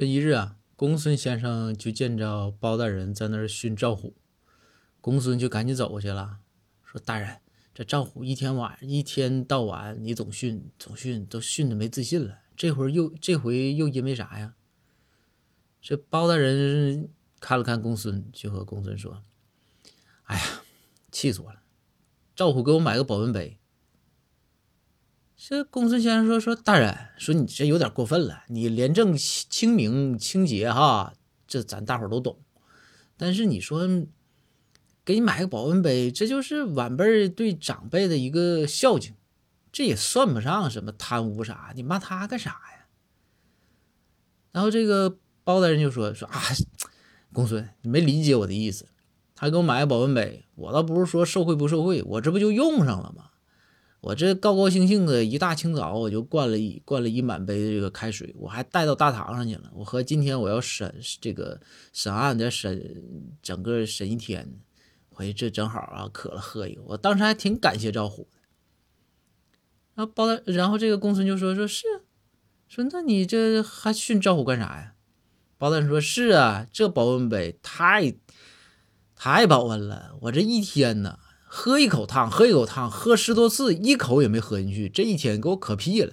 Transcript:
这一日啊，公孙先生就见着包大人在那儿训赵虎，公孙就赶紧走过去了，说：“大人，这赵虎一天晚一天到晚你总训总训，都训的没自信了。这会儿又这回又因为啥呀？”这包大人看了看公孙，就和公孙说：“哎呀，气死我了！赵虎给我买个保温杯。”这公孙先生说：“说大人，说你这有点过分了。你廉政清明清洁哈，这咱大伙都懂。但是你说给你买个保温杯，这就是晚辈对长辈的一个孝敬，这也算不上什么贪污啥。你骂他干啥呀？”然后这个包大人就说：“说啊，公孙，你没理解我的意思。他给我买个保温杯，我倒不是说受贿不受贿，我这不就用上了吗？”我这高高兴兴的一大清早，我就灌了一灌了一满杯的这个开水，我还带到大堂上去了。我和今天我要审这个审案的审整个审一天，回去这正好啊，渴了喝一个。我当时还挺感谢赵虎的。然后包，然后这个公孙就说说是，说那你这还训赵虎干啥呀？包大人说是啊，这保温杯太太保温了，我这一天呢。喝一口汤，喝一口汤，喝十多次，一口也没喝进去。这一天给我渴屁了。